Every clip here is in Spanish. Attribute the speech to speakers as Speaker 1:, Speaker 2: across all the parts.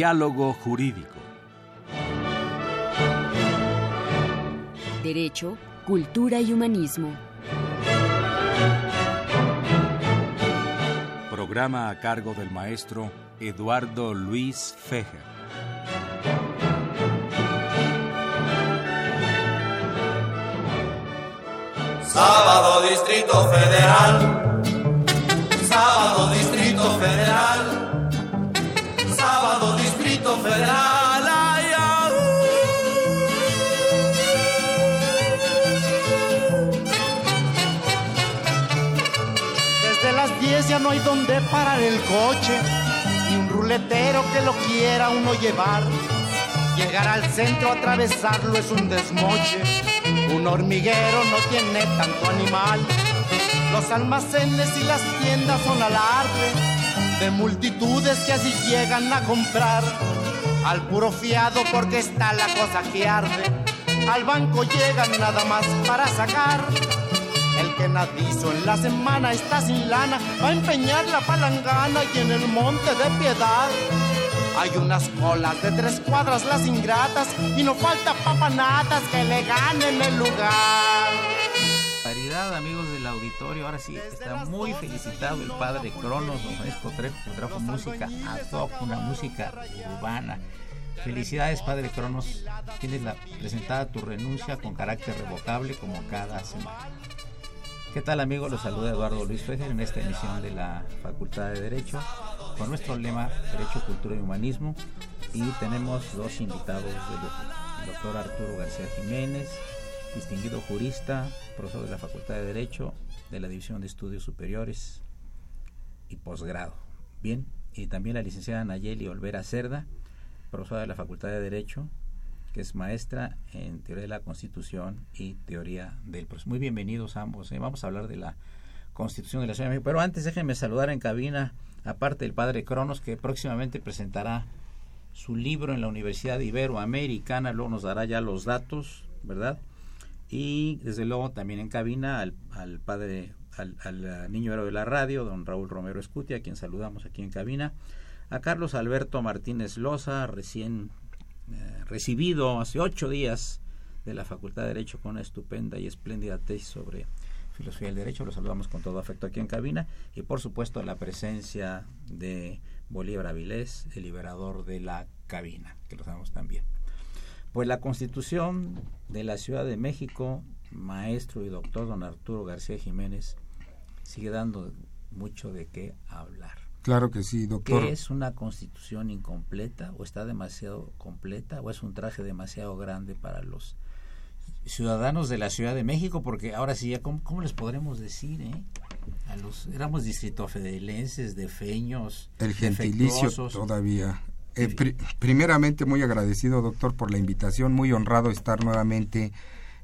Speaker 1: Diálogo Jurídico.
Speaker 2: Derecho, Cultura y Humanismo.
Speaker 1: Programa a cargo del maestro Eduardo Luis Fejer.
Speaker 3: Sábado Distrito Federal. Sábado Distrito Federal.
Speaker 4: Desde las 10 ya no hay donde parar el coche, ni un ruletero que lo quiera uno llevar. Llegar al centro, atravesarlo es un desmoche. Un hormiguero no tiene tanto animal. Los almacenes y las tiendas son alarde de multitudes que así llegan a comprar. Al puro fiado porque está la cosa que arde. Al banco llegan nada más para sacar. El que nadizo en la semana está sin lana, va a empeñar la palangana y en el monte de piedad. Hay unas colas de tres cuadras las ingratas y no falta papanatas que le ganen el lugar.
Speaker 5: Auditorio, ahora sí está muy felicitado el padre Cronos, don Francisco Trejo, que trajo música ad hoc, una música urbana. Felicidades, padre Cronos. Tienes la, presentada tu renuncia con carácter revocable como cada semana. ¿Qué tal, amigos? Los saluda Eduardo Luis Fejer en esta emisión de la Facultad de Derecho con nuestro lema Derecho, Cultura y Humanismo. Y tenemos dos invitados de lujo. El doctor Arturo García Jiménez, distinguido jurista, profesor de la Facultad de Derecho de la División de Estudios Superiores y posgrado. Bien, y también la licenciada Nayeli Olvera Cerda, profesora de la Facultad de Derecho, que es maestra en Teoría de la Constitución y Teoría del Proceso. Muy bienvenidos ambos. ¿eh? Vamos a hablar de la Constitución de la Ciudad de México. Pero antes déjenme saludar en cabina, aparte del padre Cronos, que próximamente presentará su libro en la Universidad Iberoamericana, luego nos dará ya los datos, ¿verdad? Y desde luego también en cabina al, al padre, al, al, niño héroe de la radio, don Raúl Romero Escutia, a quien saludamos aquí en cabina, a Carlos Alberto Martínez Loza, recién eh, recibido hace ocho días de la Facultad de Derecho con una estupenda y espléndida tesis sobre filosofía del derecho. Lo saludamos con todo afecto aquí en cabina y por supuesto la presencia de Bolívar Avilés, el liberador de la cabina, que lo sabemos también. Pues la Constitución de la Ciudad de México, maestro y doctor don Arturo García Jiménez, sigue dando mucho de qué hablar.
Speaker 6: Claro que sí, doctor.
Speaker 5: ¿Qué es una constitución incompleta o está demasiado completa o es un traje demasiado grande para los ciudadanos de la Ciudad de México? Porque ahora sí, ya, ¿cómo, cómo les podremos decir? Eh? A los, éramos distritofelenses, defeños,
Speaker 6: El gentilicio todavía. Eh, pri primeramente, muy agradecido, doctor, por la invitación. Muy honrado estar nuevamente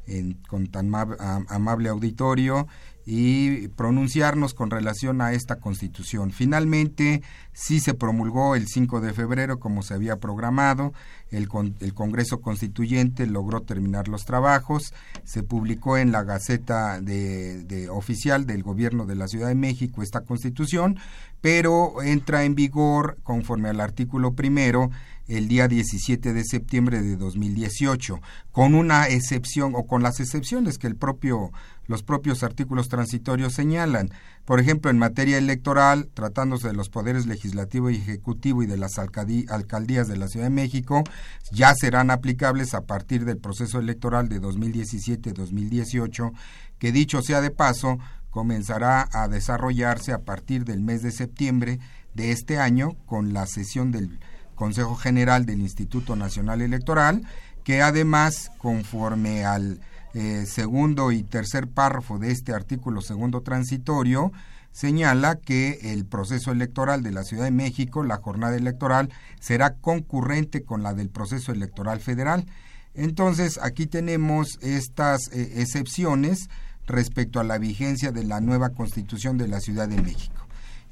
Speaker 6: en, con tan amable auditorio y pronunciarnos con relación a esta constitución. Finalmente, sí se promulgó el 5 de febrero como se había programado, el, con, el, Congreso Constituyente logró terminar los trabajos, se publicó en la Gaceta de Oficial del Gobierno de la Ciudad de México esta constitución, pero entra en vigor conforme al artículo primero el día 17 de septiembre de 2018, con una excepción o con las excepciones que el propio los propios artículos transitorios señalan. Por ejemplo, en materia electoral, tratándose de los poderes legislativo y ejecutivo y de las alcaldías de la Ciudad de México, ya serán aplicables a partir del proceso electoral de 2017-2018, que dicho sea de paso, comenzará a desarrollarse a partir del mes de septiembre de este año con la sesión del Consejo General del Instituto Nacional Electoral, que además, conforme al eh, segundo y tercer párrafo de este artículo segundo transitorio, señala que el proceso electoral de la Ciudad de México, la jornada electoral, será concurrente con la del proceso electoral federal. Entonces, aquí tenemos estas eh, excepciones respecto a la vigencia de la nueva constitución de la Ciudad de México.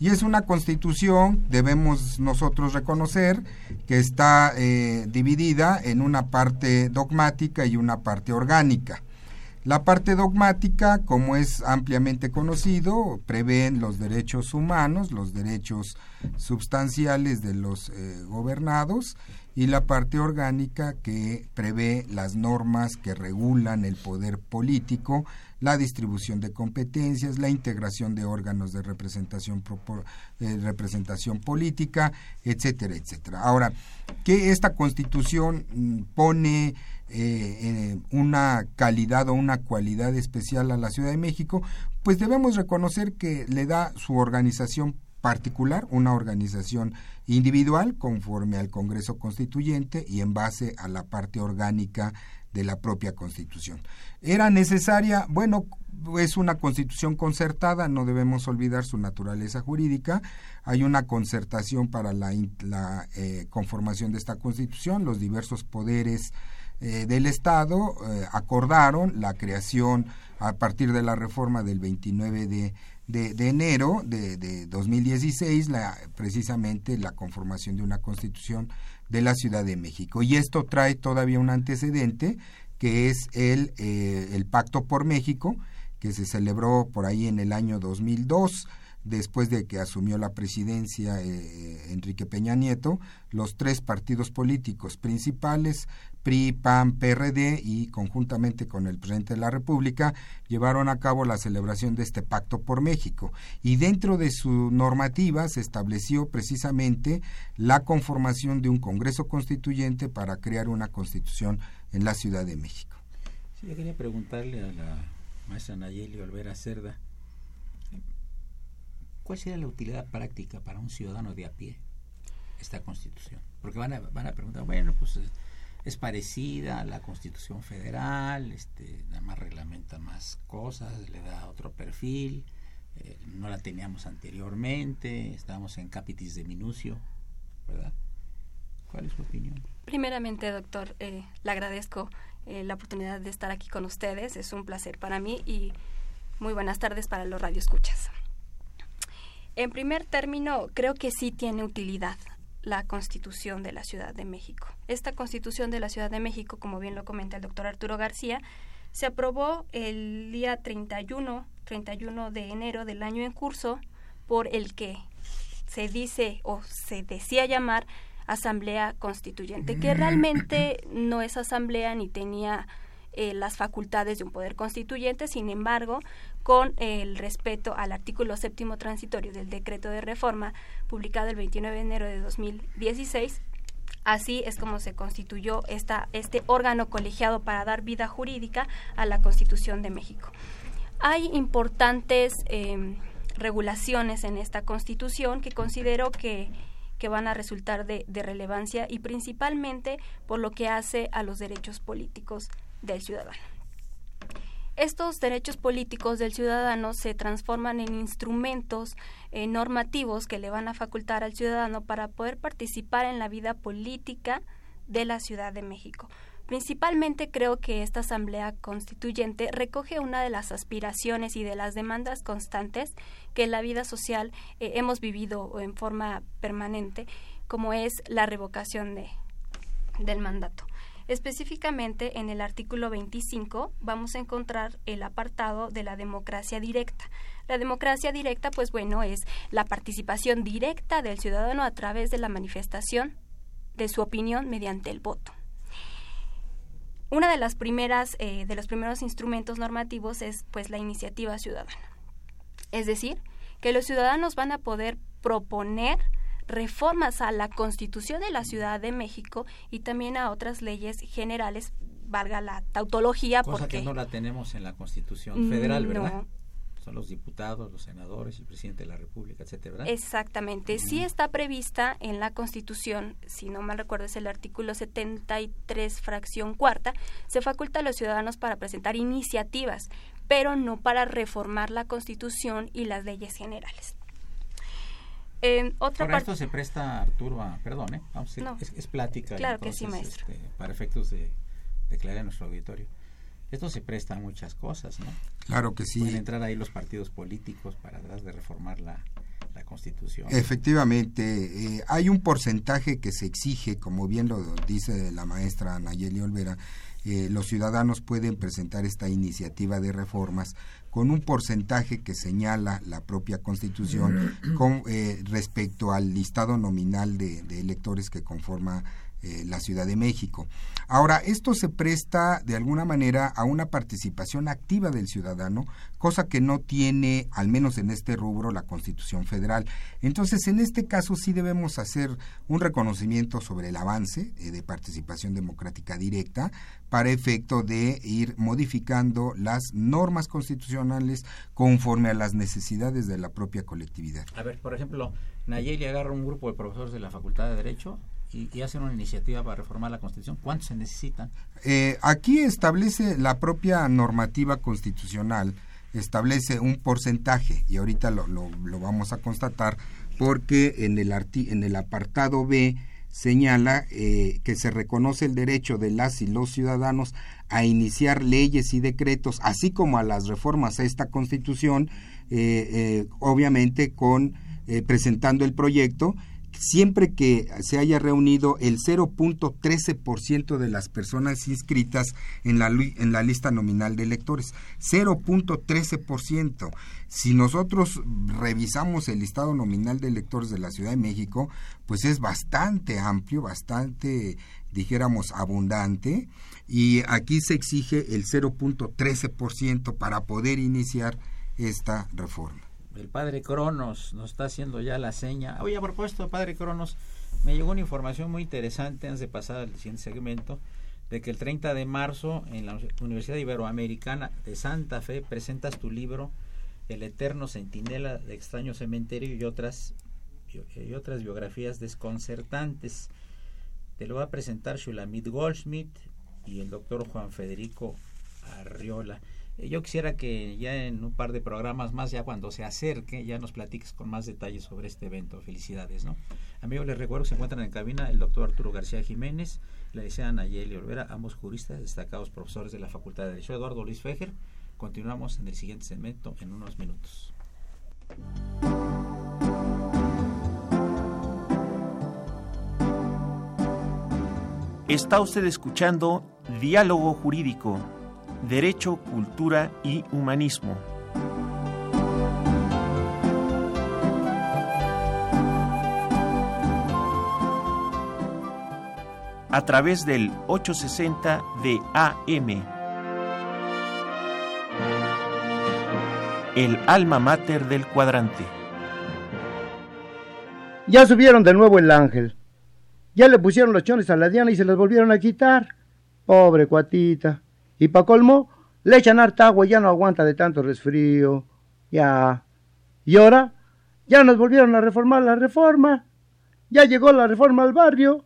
Speaker 6: Y es una constitución, debemos nosotros reconocer, que está eh, dividida en una parte dogmática y una parte orgánica. La parte dogmática, como es ampliamente conocido, prevén los derechos humanos, los derechos sustanciales de los eh, gobernados y la parte orgánica que prevé las normas que regulan el poder político, la distribución de competencias, la integración de órganos de representación, eh, representación política, etcétera, etcétera. Ahora, que esta constitución mm, pone eh, una calidad o una cualidad especial a la Ciudad de México, pues debemos reconocer que le da su organización particular, una organización individual conforme al Congreso Constituyente y en base a la parte orgánica de la propia Constitución. ¿Era necesaria? Bueno, es una constitución concertada, no debemos olvidar su naturaleza jurídica. Hay una concertación para la, eh, conformación de esta constitución, los diversos poderes eh, del Estado eh, acordaron la creación a partir de la reforma del 29 de de, enero de, de 2016 la, precisamente la conformación de una constitución de la Ciudad de México. Y esto trae todavía un antecedente que es el, eh, el Pacto por México, que se celebró por ahí en el año 2002 después de que asumió la presidencia eh, Enrique Peña Nieto, los tres partidos políticos principales PRI, PAN, PRD y conjuntamente con el presidente de la República llevaron a cabo la celebración de este pacto por México y dentro de su normativa se estableció precisamente la conformación de un Congreso Constituyente para crear una constitución en la Ciudad de México.
Speaker 5: Yo quería preguntarle a la maestra Nayeli Olvera Cerda, ¿cuál sería la utilidad práctica para un ciudadano de a pie esta constitución? Porque van a, van a preguntar, bueno, pues es parecida a la Constitución Federal, este, nada más reglamenta más cosas, le da otro perfil, eh, no la teníamos anteriormente, estábamos en capitis de minucio, ¿verdad? ¿Cuál es su opinión?
Speaker 7: Primeramente, doctor, eh, le agradezco eh, la oportunidad de estar aquí con ustedes, es un placer para mí y muy buenas tardes para los radioescuchas. En primer término, creo que sí tiene utilidad la Constitución de la Ciudad de México. Esta Constitución de la Ciudad de México, como bien lo comenta el doctor Arturo García, se aprobó el día 31, 31 de enero del año en curso por el que se dice o se decía llamar Asamblea Constituyente, que realmente no es asamblea ni tenía eh, las facultades de un poder constituyente, sin embargo, con el respeto al artículo séptimo transitorio del decreto de reforma publicado el 29 de enero de 2016, Así es como se constituyó esta, este órgano colegiado para dar vida jurídica a la Constitución de México. Hay importantes em, regulaciones en esta Constitución que considero que, que van a resultar de, de, relevancia y principalmente por lo que hace a los derechos políticos del ciudadano. Estos derechos políticos del ciudadano se transforman en instrumentos eh, normativos que le van a facultar al ciudadano para poder participar en la vida política de la Ciudad de México. Principalmente creo que esta Asamblea Constituyente recoge una de las aspiraciones y de las demandas constantes que en la vida social eh, hemos vivido en forma permanente, como es la revocación de, del mandato. Específicamente en el artículo 25 vamos a encontrar el apartado de la democracia directa. La democracia directa, pues bueno, es la participación directa del ciudadano a través de la manifestación de su opinión mediante el voto. Una de las primeras, eh, de los primeros instrumentos normativos es pues la iniciativa ciudadana. Es decir, que los ciudadanos van a poder proponer reformas a la Constitución de la Ciudad de México y también a otras leyes generales, valga la tautología.
Speaker 5: Cosa
Speaker 7: porque,
Speaker 5: que no la tenemos en la Constitución Federal, ¿verdad? Son los diputados, los senadores, el presidente de la República, etcétera, ¿verdad?
Speaker 7: Exactamente. Sí está prevista en la Constitución, si no mal recuerdo es el artículo 73, fracción cuarta, se faculta a los ciudadanos para presentar iniciativas, pero no para reformar la Constitución y las leyes generales
Speaker 5: otra Por esto se presta Arturo a, perdón, ¿eh? Vamos a decir, es, plática.
Speaker 7: Claro que sí, maestro.
Speaker 5: Este, para efectos de declarar en nuestro auditorio. Esto se presta a muchas cosas, ¿no?
Speaker 6: Claro que sí.
Speaker 5: Pueden entrar ahí los partidos políticos para tratar de reformar la, la Constitución.
Speaker 6: Efectivamente, eh, hay un porcentaje que se exige, como bien lo dice la maestra Nayeli Olvera, eh, los ciudadanos pueden presentar esta iniciativa de reformas con un porcentaje que señala la propia Constitución con, eh, respecto al listado nominal de, de electores que conforma eh, la Ciudad de México. Ahora, esto se presta de alguna manera a una participación activa del ciudadano, cosa que no tiene, al menos en este rubro, la Constitución Federal. Entonces, en este caso sí debemos hacer un reconocimiento sobre el avance eh, de participación democrática directa para efecto de ir modificando las normas constitucionales conforme a las necesidades de la propia colectividad.
Speaker 5: A ver, por ejemplo, Nayeli agarra un grupo de profesores de la Facultad de Derecho y, hacen una iniciativa para reformar la Constitución, ¿cuántos se necesitan?
Speaker 6: Eh, aquí establece la propia normativa constitucional, establece un porcentaje y ahorita lo, lo, vamos a constatar porque en el, en el apartado B señala eh, que se reconoce el derecho de las y los ciudadanos a iniciar leyes y decretos, así como a las reformas a esta constitución, eh, obviamente con presentando el proyecto siempre que se haya reunido el 0.13% de las personas inscritas en la, en la lista nominal de electores. 0.13%. Si nosotros revisamos el listado nominal de electores de la Ciudad de México, pues es bastante amplio, bastante, dijéramos, abundante. Y aquí se exige el 0.13% para poder iniciar esta reforma
Speaker 5: el padre Cronos nos está haciendo ya la seña. Oye, a propósito, padre Cronos, me llegó una información muy interesante antes de pasar al siguiente segmento de que el 30 de marzo en la Universidad Iberoamericana de Santa Fe presentas tu libro El eterno centinela de extraño cementerio y otras y otras biografías desconcertantes. Te lo va a presentar Shulamit Goldschmidt y el doctor Juan Federico Arriola. Yo quisiera que ya en un par de programas más, ya cuando se acerque, ya nos platiques con más detalles sobre este evento. Felicidades, ¿no? Amigos, les recuerdo que se encuentran en cabina el doctor Arturo García Jiménez, la licenciada Nayeli Olvera, ambos juristas, destacados profesores de la Facultad de Derecho. Eduardo Luis Fejer. Continuamos en el siguiente segmento en unos minutos.
Speaker 8: Está usted escuchando Diálogo Jurídico Derecho, Cultura y Humanismo. A través del 860 de AM. El alma mater del cuadrante.
Speaker 9: Ya subieron de nuevo el ángel. Ya le pusieron los chones a la Diana y se los volvieron a quitar. Pobre cuatita. Y para colmo, le echan harta agua y ya no aguanta de tanto resfrío. Ya. Y ahora, ya nos volvieron a reformar la reforma. Ya llegó la reforma al barrio.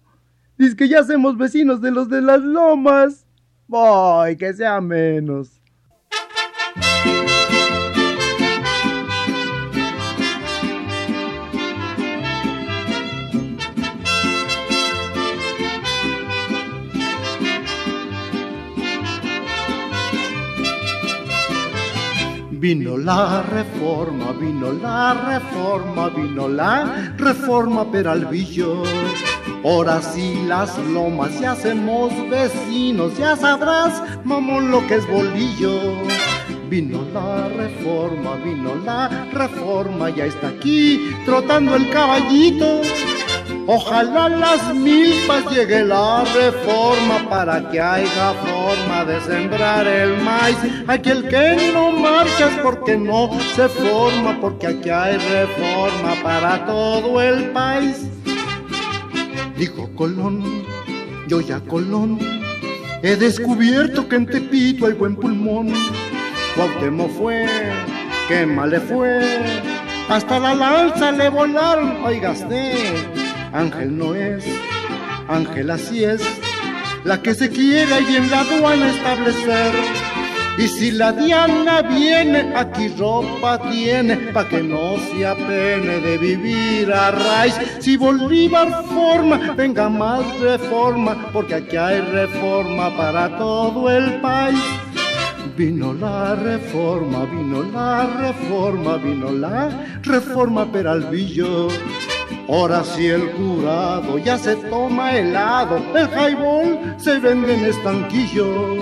Speaker 9: Dice que ya somos vecinos de los de las lomas. Voy, que sea menos. Vino la reforma, vino la reforma, vino la reforma Peralvillo. Ahora sí las lomas ya hacemos vecinos, ya sabrás, mamón, lo que es bolillo. Vino la reforma, vino la reforma, ya está aquí trotando el caballito. Ojalá las milpas llegue la reforma para que haya forma de sembrar el maíz. Aquel que no marcha porque no se forma, porque aquí hay reforma para todo el país. Dijo Colón, yo ya Colón, he descubierto que en Tepito hay buen pulmón. Cuauhtémoc fue, qué mal le fue, hasta la lanza le volaron, oigaste Ángel no es, Ángel así es, la que se quiere ahí en la aduana establecer. Y si la Diana viene, aquí ropa tiene, pa' que no se apene de vivir a raíz. Si Bolívar forma, venga más reforma, porque aquí hay reforma para todo el país. Vino la reforma, vino la reforma, vino la reforma Peralvillo Ahora si el curado ya se toma helado, el highball se vende en estanquillo.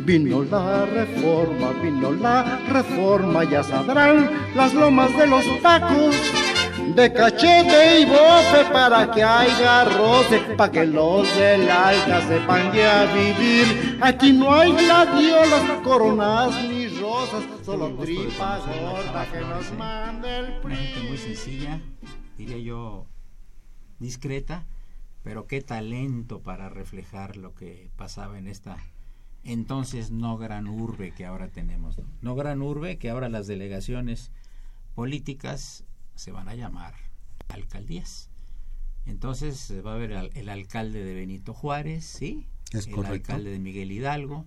Speaker 9: Vino la reforma, vino la reforma, ya sabrán las lomas de los tacos de cachete y bofe para que haya roce, para que los del alta sepan ya vivir. Aquí no hay gladiolas, coronas ni rosas, solo tripa gorda que nos mande el
Speaker 5: gente muy sencilla, diría yo discreta, pero qué talento para reflejar lo que pasaba en esta entonces no gran urbe que ahora tenemos. No, no gran urbe que ahora las delegaciones políticas se van a llamar alcaldías. Entonces se va a ver al- el alcalde de Benito Juárez, ¿sí?
Speaker 6: Es
Speaker 5: el
Speaker 6: correcto.
Speaker 5: alcalde de Miguel Hidalgo.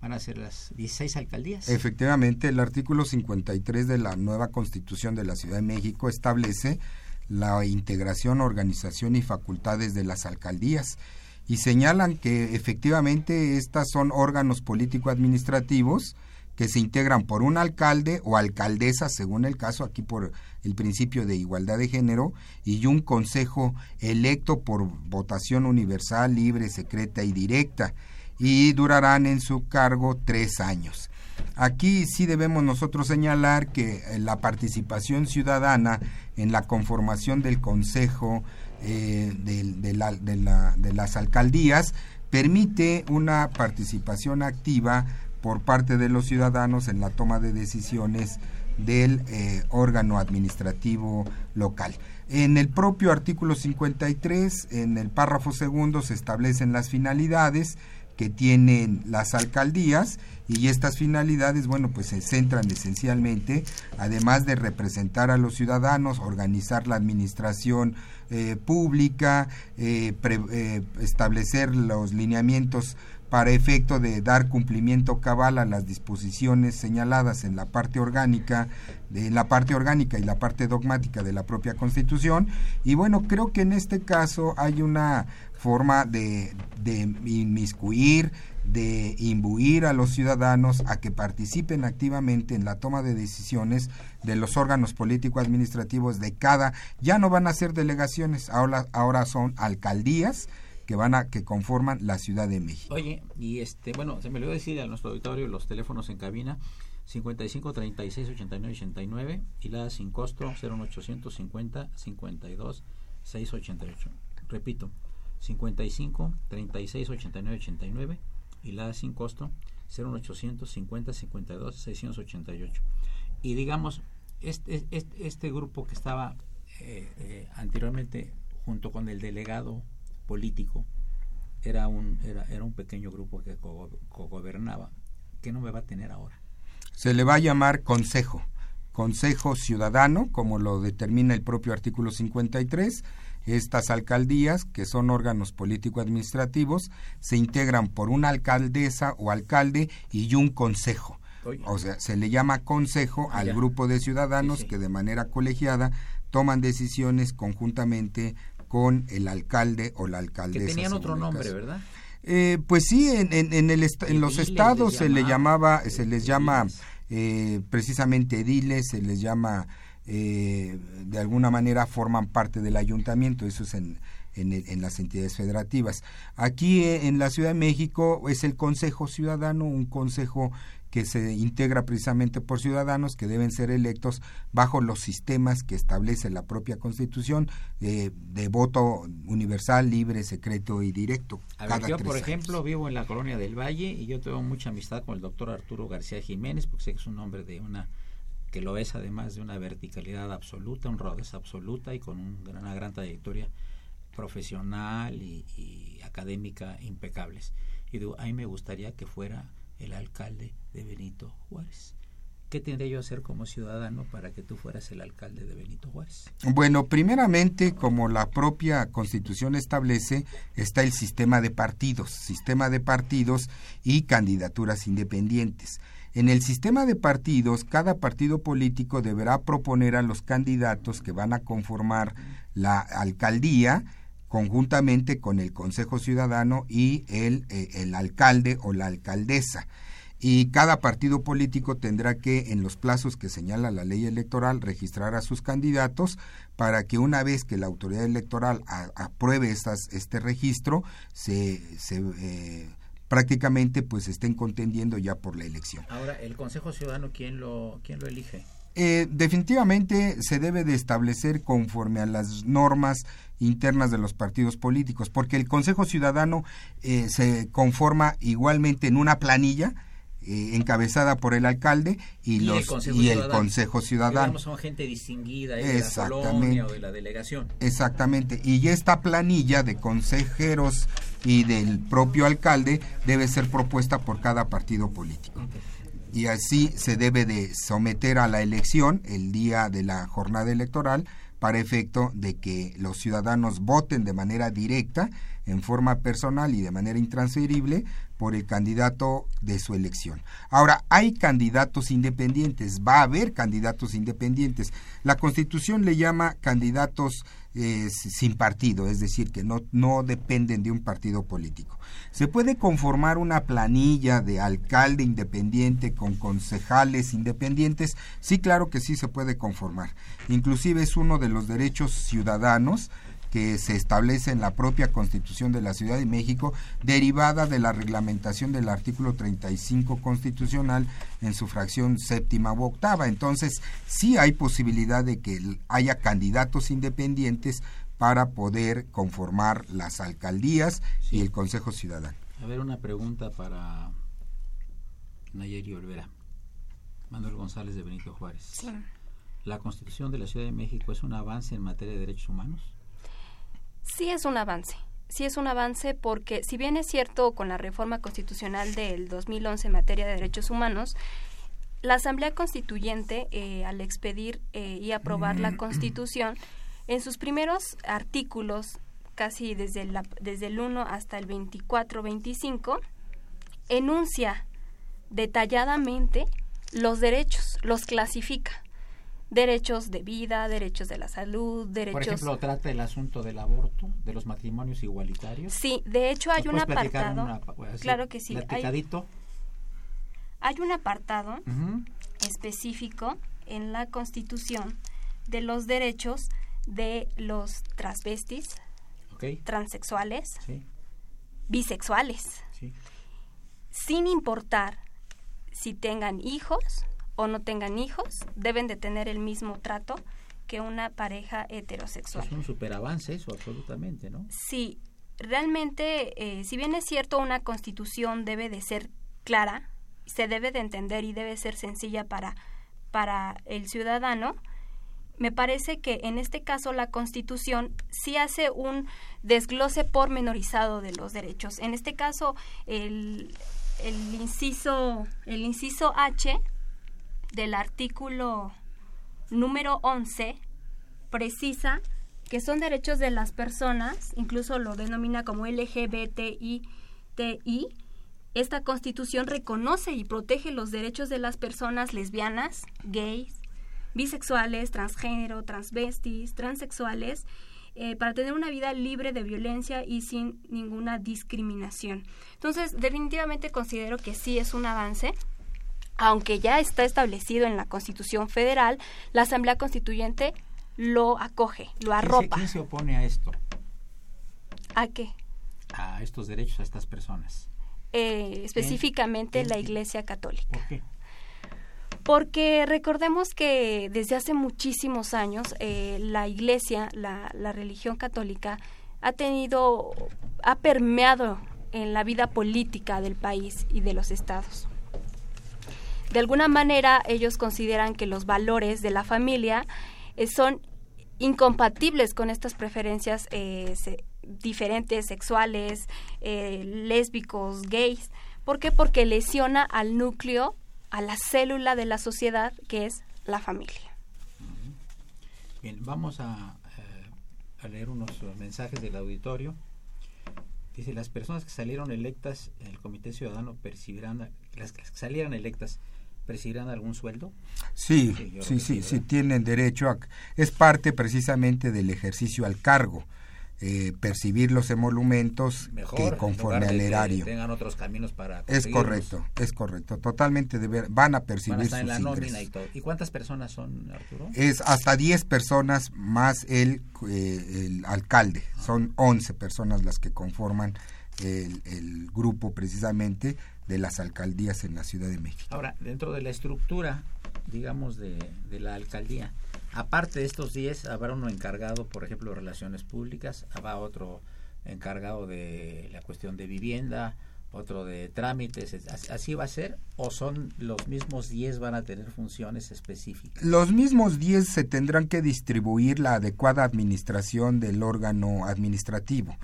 Speaker 5: Van a ser las 16 alcaldías.
Speaker 6: Efectivamente, el artículo 53 de la nueva Constitución de la Ciudad de México establece la integración, organización y facultades de las alcaldías y señalan que efectivamente estas son órganos político-administrativos que se integran por un alcalde o alcaldesa, según el caso, aquí por el principio de igualdad de género, y un consejo electo por votación universal, libre, secreta y directa, y durarán en su cargo tres años. Aquí sí debemos nosotros señalar que eh, la participación ciudadana en la conformación del Consejo eh, de las alcaldías permite una participación activa por parte de los ciudadanos en la toma de decisiones del eh, órgano administrativo local. En el propio artículo 53, en el párrafo segundo, se establecen las finalidades que tienen las alcaldías y estas finalidades, bueno, pues se centran esencialmente, además de representar a los ciudadanos, organizar la administración eh, pública, eh, eh, establecer los lineamientos para efecto de dar cumplimiento cabal a las disposiciones señaladas en la parte orgánica, de la parte orgánica y la parte dogmática de la propia Constitución. Y bueno, creo que en este caso hay una forma de, de inmiscuir, de imbuir a los ciudadanos a que participen activamente en la toma de decisiones de los órganos político-administrativos de cada, ya no van a ser delegaciones, ahora, ahora son alcaldías que van a, que conforman la Ciudad de México.
Speaker 5: Oye, y este, bueno, se me olvidó decir a nuestro auditorio los teléfonos en cabina 55 36 89 89 y la sin costo 01850 52 688. Repito, 55 36 89 89 y la sin costo 01850 52 688. Y digamos, este, este, grupo que estaba eh, eh, anteriormente junto con el delegado político era un era, era un pequeño grupo que cogobernaba que no me va a tener ahora
Speaker 6: Se le va a llamar consejo, consejo ciudadano, como lo determina el propio artículo 53. Estas alcaldías, que son órganos político-administrativos, se integran por una alcaldesa o alcalde y un consejo. O sea, se le llama consejo
Speaker 5: Ah,
Speaker 6: al grupo de ciudadanos
Speaker 5: Sí, sí.
Speaker 6: que de manera colegiada toman decisiones conjuntamente con el alcalde o la
Speaker 5: que
Speaker 6: alcaldesa.
Speaker 5: tenían
Speaker 6: según
Speaker 5: otro nombre
Speaker 6: caso.
Speaker 5: verdad
Speaker 6: Eh, pues sí, en, en, en el est- en los estados se le
Speaker 5: llamaba,
Speaker 6: llamaba, se les llama eh, precisamente ediles, se les llama, eh, de alguna manera forman parte del ayuntamiento, eso es en, en, en las entidades federativas. Aquí eh, en la Ciudad de México es el Consejo Ciudadano, un consejo que se integra precisamente por ciudadanos que deben ser electos bajo los sistemas que establece la propia Constitución eh, de voto universal, libre, secreto y directo.
Speaker 5: A ver, yo por
Speaker 6: años.
Speaker 5: ejemplo vivo en la colonia del Valle y yo tengo mucha amistad con el doctor Arturo García Jiménez porque sé que es un hombre de una que lo es además de una verticalidad absoluta, honradez absoluta y con un una gran trayectoria profesional y, y académica impecables. Y digo, a mí me gustaría que fuera el alcalde de Benito Juárez. ¿Qué tendría yo que hacer como ciudadano para que tú fueras el alcalde de Benito Juárez?
Speaker 6: Bueno, primeramente, como la propia Constitución establece, está el sistema de partidos, sistema de partidos y candidaturas independientes. En el sistema de partidos, cada partido político deberá proponer a los candidatos que van a conformar la alcaldía conjuntamente con el Consejo Ciudadano y el, eh, el alcalde o la alcaldesa. y cada partido político tendrá que, en los plazos que señala la ley electoral, registrar a sus candidatos para que una vez que la autoridad electoral apruebe estas, este registro, se, se eh, prácticamente pues estén contendiendo ya por la elección.
Speaker 5: Ahora, ¿el Consejo Ciudadano quién lo, quién lo elige?
Speaker 6: Eh, definitivamente se debe de establecer conforme a las normas internas de los partidos políticos, porque el Consejo Ciudadano eh, se conforma igualmente en una planilla, eh, encabezada por el alcalde y, los el Consejo y el Consejo Ciudadano.
Speaker 5: son gente distinguida de la colonia o de la delegación.
Speaker 6: Exactamente. Y esta planilla de consejeros y del propio alcalde debe ser propuesta por cada partido político. Y así se debe de someter a la elección el día de la jornada electoral para efecto de que los ciudadanos voten de manera directa, en forma personal y de manera intransferible por el candidato de su elección. Ahora, hay candidatos independientes, va a haber candidatos independientes. La Constitución le llama candidatos eh, sin partido, es decir, que no, no dependen de un partido político. Se puede conformar una planilla de alcalde independiente con concejales independientes. Sí, claro que sí se puede conformar. Inclusive es uno de los derechos ciudadanos que se establece en la propia Constitución de la Ciudad de México, derivada de la reglamentación del artículo 35 constitucional en su fracción séptima u octava. Entonces, sí hay posibilidad de que haya candidatos independientes para poder conformar las alcaldías y el Consejo Ciudadano.
Speaker 5: A ver, una pregunta para Nayeri Olvera. Manuel González de Benito Juárez. ¿La Constitución de la Ciudad de México es un avance en materia de derechos humanos?
Speaker 7: Sí es un avance. Sí es un avance porque si bien es cierto con la reforma constitucional del 2011 en materia de derechos humanos, la Asamblea Constituyente, eh, al expedir eh, y aprobar la Constitución, en sus primeros artículos, casi desde, la, desde el 1 hasta el 24-25, enuncia detalladamente los derechos, los clasifica. Derechos de vida, derechos de la salud, derechos...
Speaker 5: Por ejemplo, trata el asunto del aborto, de los matrimonios igualitarios.
Speaker 7: Sí, de hecho hay un apartado... claro que sí.
Speaker 5: Hay,
Speaker 7: hay, un apartado específico en la Constitución de los derechos de los transvestis, transexuales, bisexuales, sin importar si tengan hijos o no tengan hijos, deben de tener el mismo trato que una pareja heterosexual.
Speaker 5: Es un superavance eso, absolutamente, ¿no?
Speaker 7: Sí, realmente, eh, si bien es cierto, una constitución debe de ser clara, se debe de entender y debe ser sencilla para, para el ciudadano, me parece que en este caso la Constitución sí hace un desglose pormenorizado de los derechos. En este caso, el, el, inciso, el inciso H del artículo número 11 precisa que son derechos de las personas, incluso lo denomina como LGBTI. Esta constitución reconoce y protege los derechos de las personas lesbianas, gays, bisexuales, transgénero, transvestis, transexuales, eh, para tener una vida libre de violencia y sin ninguna discriminación. Entonces, definitivamente considero que sí es un avance. Aunque ya está establecido en la Constitución Federal, la Asamblea Constituyente lo acoge, lo arropa.
Speaker 5: ¿Quién se, opone a esto?
Speaker 7: ¿A qué?
Speaker 5: A estos derechos a estas personas.
Speaker 7: Eh, específicamente la Iglesia Católica.
Speaker 5: ¿Por qué?
Speaker 7: Porque recordemos que desde hace muchísimos años eh, la Iglesia, la, la religión católica, ha tenido, ha permeado en la vida política del país y de los estados. De alguna manera ellos consideran que los valores de la familia eh, son incompatibles con estas preferencias eh, diferentes, sexuales, lésbicos, gays. ¿Por qué? Porque lesiona al núcleo a la célula de la sociedad que es la familia.
Speaker 5: Bien, vamos a, eh, leer unos mensajes del auditorio. Dice, las personas que salieron electas en el Comité Ciudadano percibirán, las que salieran electas, ¿percibirán algún sueldo?
Speaker 6: Sí, sí, sí, sí, tienen derecho a... Es parte precisamente del ejercicio al cargo. eh, percibir los emolumentos que conforme al erario.
Speaker 5: tengan otros caminos para
Speaker 6: Es correcto, es correcto. Totalmente de ver, van a percibir
Speaker 5: van a
Speaker 6: sus
Speaker 5: la
Speaker 6: ingresos.
Speaker 5: y todo. ¿Y cuántas personas son, Arturo?
Speaker 6: Es hasta 10 personas más el, eh, el alcalde. Son 11 personas las que conforman el, el grupo precisamente de las alcaldías en la Ciudad de México.
Speaker 5: Ahora, dentro de la estructura, digamos, de, de la alcaldía, Aparte de estos 10, habrá uno encargado, por ejemplo, de relaciones públicas, habrá otro encargado de la cuestión de vivienda, otro de trámites, ¿así va a ser? ¿O son los mismos 10 van a tener funciones específicas?
Speaker 6: Los mismos 10 se tendrán que distribuir la adecuada administración del órgano administrativo.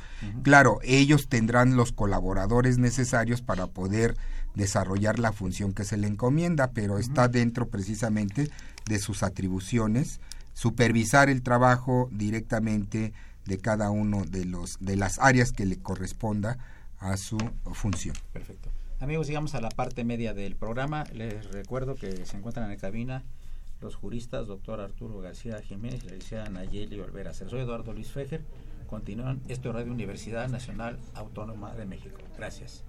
Speaker 6: Claro, ellos tendrán los colaboradores necesarios para poder desarrollar la función que se le encomienda, pero está dentro precisamente de sus atribuciones, supervisar el trabajo directamente de cada uno de los de las áreas que le corresponda a su función.
Speaker 5: Perfecto. Amigos, llegamos a la parte media del programa. Les recuerdo que se encuentran en la cabina los juristas, doctor Arturo García Jiménez y la licenciada Nayeli Olvera. Soy Eduardo Luis Fejer. Continúan esto Radio Universidad Nacional Autónoma de México. Gracias.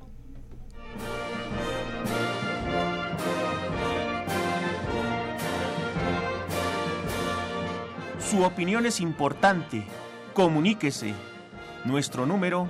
Speaker 8: Su opinión es importante. Comuníquese. Nuestro número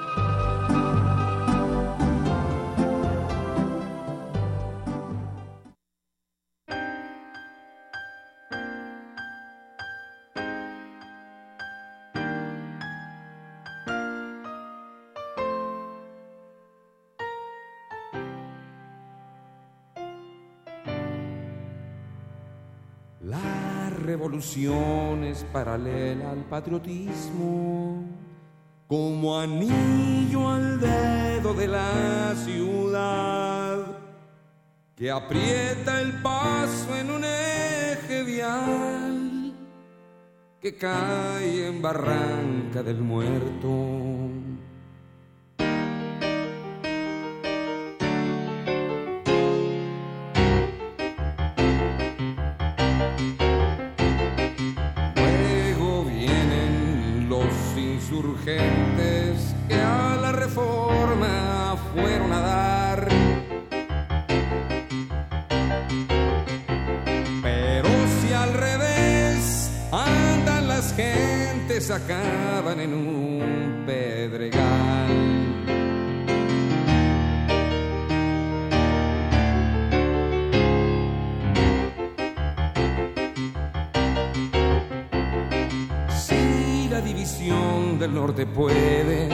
Speaker 10: Paralela al patriotismo, como anillo al dedo de la ciudad, que aprieta el paso en un eje vial, que cae en barranca del muerto acaban en un pedregal. división del norte puede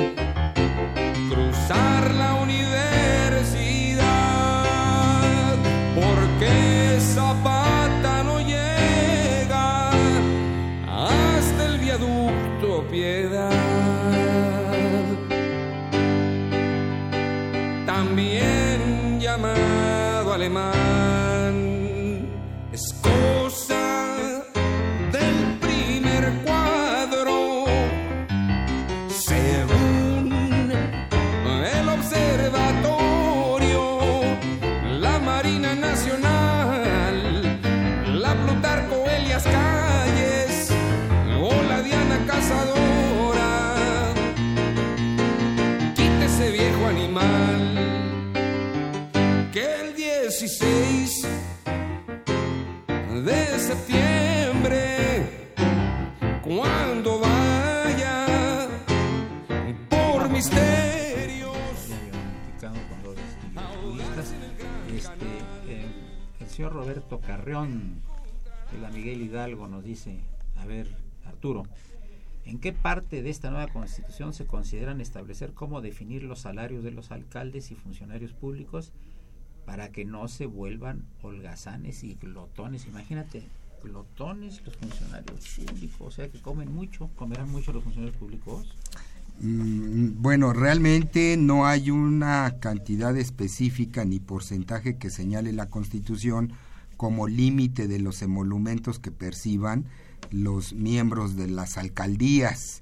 Speaker 5: dice, a ver, Arturo, ¿En qué parte de esta nueva constitución se consideran establecer cómo definir los salarios de los alcaldes y funcionarios públicos para que no se vuelvan holgazanes y glotones. Imagínate, glotones los funcionarios públicos, o sea que comen mucho, comerán mucho los funcionarios públicos.
Speaker 6: Mm, bueno, realmente no hay una cantidad específica ni porcentaje que señale la Constitución como límite de los emolumentos que perciban los miembros de las alcaldías.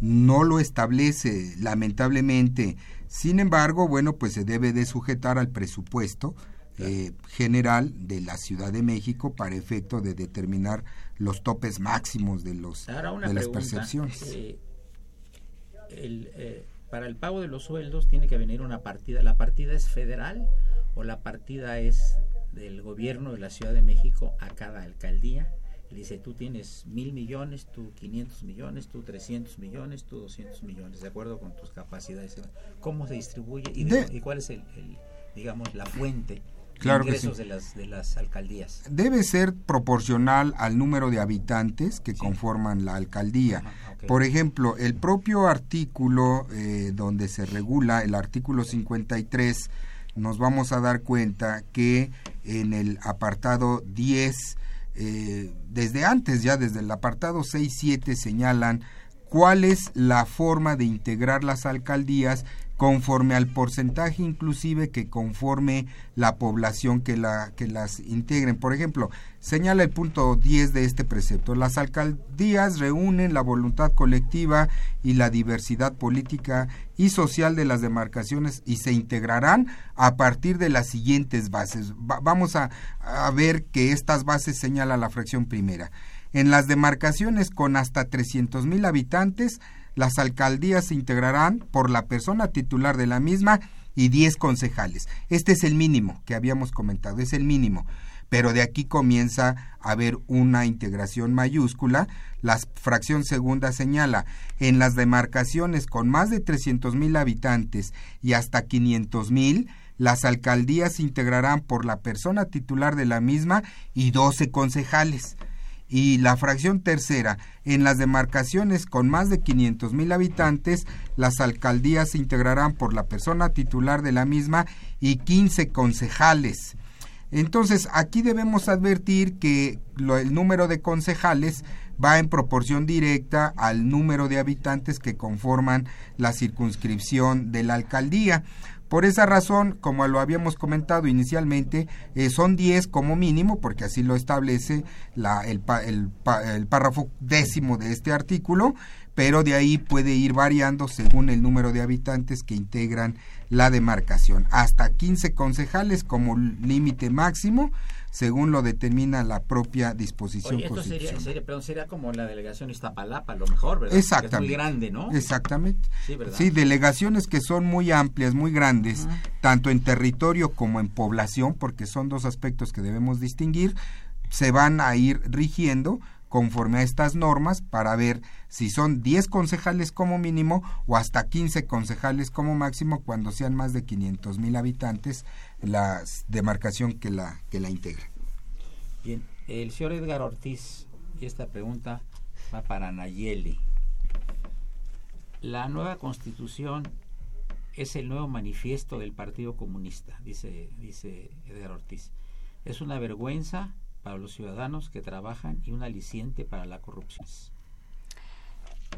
Speaker 6: No lo establece, lamentablemente. Sin embargo, bueno, pues se debe de sujetar al presupuesto eh, general de la Ciudad de México para efecto de determinar los topes máximos de los de las percepciones.
Speaker 5: Eh, eh, para el pago de los sueldos tiene que venir una partida. ¿La partida es federal o la partida es del gobierno de la Ciudad de México a cada alcaldía? Le dice, tú tienes mil millones, tú 500 millones, tú 300 millones, tú 200 millones, de acuerdo con tus capacidades. ¿Cómo se distribuye y, y cuál es el, digamos, la fuente
Speaker 6: claro
Speaker 5: de ingresos de, las, de las alcaldías?
Speaker 6: Debe ser proporcional al número de habitantes que conforman la alcaldía. Por ejemplo, el propio artículo eh, donde se regula, el artículo 53, nos vamos a dar cuenta que en el apartado 10, eh, desde antes ya, desde el apartado 6, 7 señalan cuál es la forma de integrar las alcaldías conforme al porcentaje inclusive que conforme la población que, la, que las integren. Por ejemplo, señala el punto 10 de este precepto. Las alcaldías reúnen la voluntad colectiva y la diversidad política y social de las demarcaciones y se integrarán a partir de las siguientes bases. vamos a, a ver que estas bases señala la fracción primera. En las demarcaciones con hasta 300 mil habitantes, las alcaldías se integrarán por la persona titular de la misma y 10 concejales. Este es el mínimo que habíamos comentado, es el mínimo. Pero de aquí comienza a haber una integración mayúscula. La fracción segunda señala, en las demarcaciones con más de 300 mil habitantes y hasta 500 mil, las alcaldías se integrarán por la persona titular de la misma y 12 concejales y la fracción tercera, en las demarcaciones con más de 500 mil habitantes, las alcaldías se integrarán por la persona titular de la misma y 15 concejales. Entonces, aquí debemos advertir que el número de concejales va en proporción directa al número de habitantes que conforman la circunscripción de la alcaldía. Por esa razón, como lo habíamos comentado inicialmente, eh, son 10 como mínimo, porque así lo establece la, el, el, el párrafo décimo de este artículo, pero de ahí puede ir variando según el número de habitantes que integran la demarcación. Hasta 15 concejales como límite máximo según lo determina la propia disposición
Speaker 5: Oye, esto sería, sería, sería, como la delegación Iztapalapa, a lo mejor, ¿verdad?
Speaker 6: Exactamente.
Speaker 5: es muy grande, ¿no?
Speaker 6: Exactamente.
Speaker 5: Sí, ¿verdad?
Speaker 6: sí, delegaciones que son muy amplias, muy grandes, tanto en territorio como en población, porque son dos aspectos que debemos distinguir, se van a ir rigiendo conforme a estas normas para ver si son 10 concejales como mínimo o hasta 15 concejales como máximo cuando sean más de 500 mil habitantes la demarcación que la, que la integra.
Speaker 5: Bien, el señor Edgar Ortiz, y esta pregunta va para Nayeli. La nueva constitución es el nuevo manifiesto del Partido Comunista, dice, dice Edgar Ortiz. Es una vergüenza para los ciudadanos que trabajan y un aliciente para la corrupción.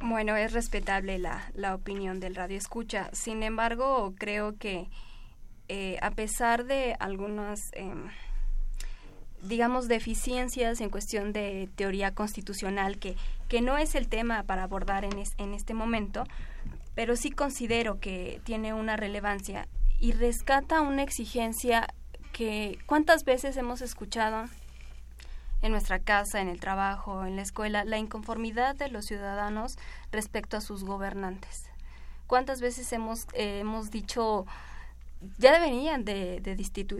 Speaker 7: Bueno, es respetable la, la opinión del radio escucha. Sin embargo, creo que eh, a pesar de algunas, em, digamos, deficiencias en cuestión de teoría constitucional, que, que no es el tema para abordar en, en este momento, pero sí considero que tiene una relevancia y rescata una exigencia que cuántas veces hemos escuchado en nuestra casa, en el trabajo, en la escuela, la inconformidad de los ciudadanos respecto a sus gobernantes. ¿Cuántas veces hemos, eh, hemos dicho, ya deberían de,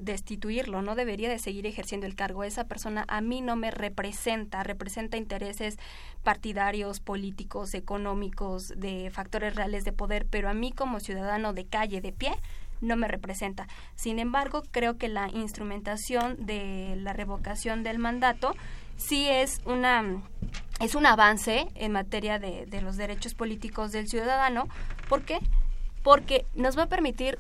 Speaker 7: destituirlo, no debería de seguir ejerciendo el cargo. Esa persona a mí no me representa, representa intereses partidarios, políticos, económicos, de factores reales de poder, pero a mí como ciudadano de calle, de pie, no me representa. Sin embargo, creo que la instrumentación de la revocación del mandato sí es una es un avance en materia de, de los derechos políticos del ciudadano. ¿Por qué? Porque nos va a permitir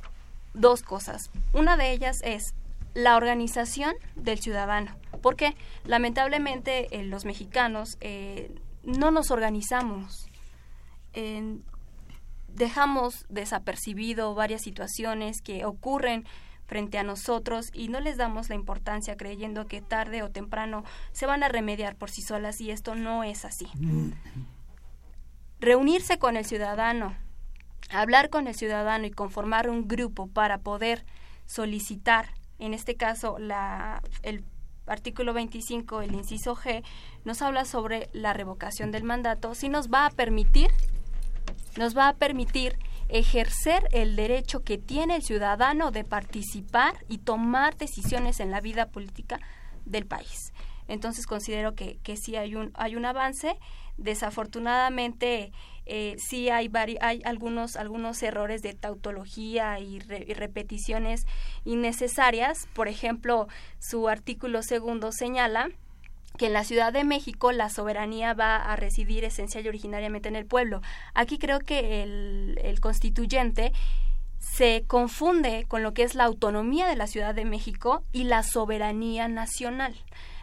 Speaker 7: dos cosas. Una de ellas es la organización del ciudadano. Porque lamentablemente eh, los mexicanos eh, no nos organizamos dejamos desapercibido varias situaciones que ocurren frente a nosotros y no les damos la importancia creyendo que tarde o temprano se van a remediar por sí solas y esto no es así. Reunirse con el ciudadano, hablar con el ciudadano y conformar un grupo para poder solicitar, en este caso la, el artículo 25, el inciso G, nos habla sobre la revocación del mandato, si nos va a permitir, nos va a permitir ejercer el derecho que tiene el ciudadano de participar y tomar decisiones en la vida política del país. Entonces considero que, que sí hay un, hay un avance. Desafortunadamente eh, sí hay, hay algunos, algunos errores de tautología y, y, repeticiones innecesarias. Por ejemplo, su artículo segundo señala que en la Ciudad de México la soberanía va a residir esencial y originariamente en el pueblo. Aquí creo que el constituyente se confunde con lo que es la autonomía de la Ciudad de México y la soberanía nacional.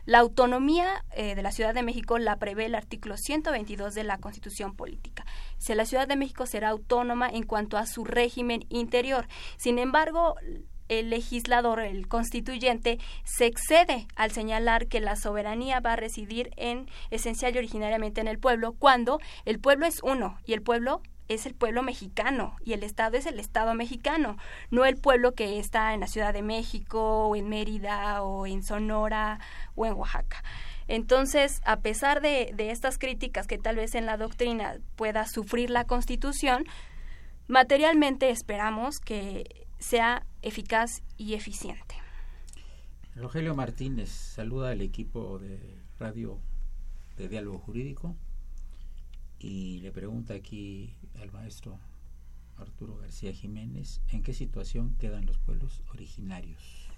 Speaker 7: La autonomía eh, de la Ciudad de México la prevé el artículo 122 de la Constitución Política. Si la Ciudad de México será autónoma en cuanto a su régimen interior. Sin embargo, el legislador, el constituyente, se excede al señalar que la soberanía va a residir en esencial y originariamente en el pueblo, cuando el pueblo es uno y el pueblo es el pueblo mexicano y el Estado es el Estado mexicano, no el pueblo que está en la Ciudad de México o en Mérida o en Sonora o en Oaxaca. Entonces, a pesar de, de estas críticas que tal vez en la doctrina pueda sufrir la Constitución, materialmente esperamos que sea eficaz y eficiente.
Speaker 5: Rogelio Martínez saluda al equipo de Radio de Diálogo Jurídico y le pregunta aquí al maestro Arturo García Jiménez en qué situación quedan los pueblos originarios.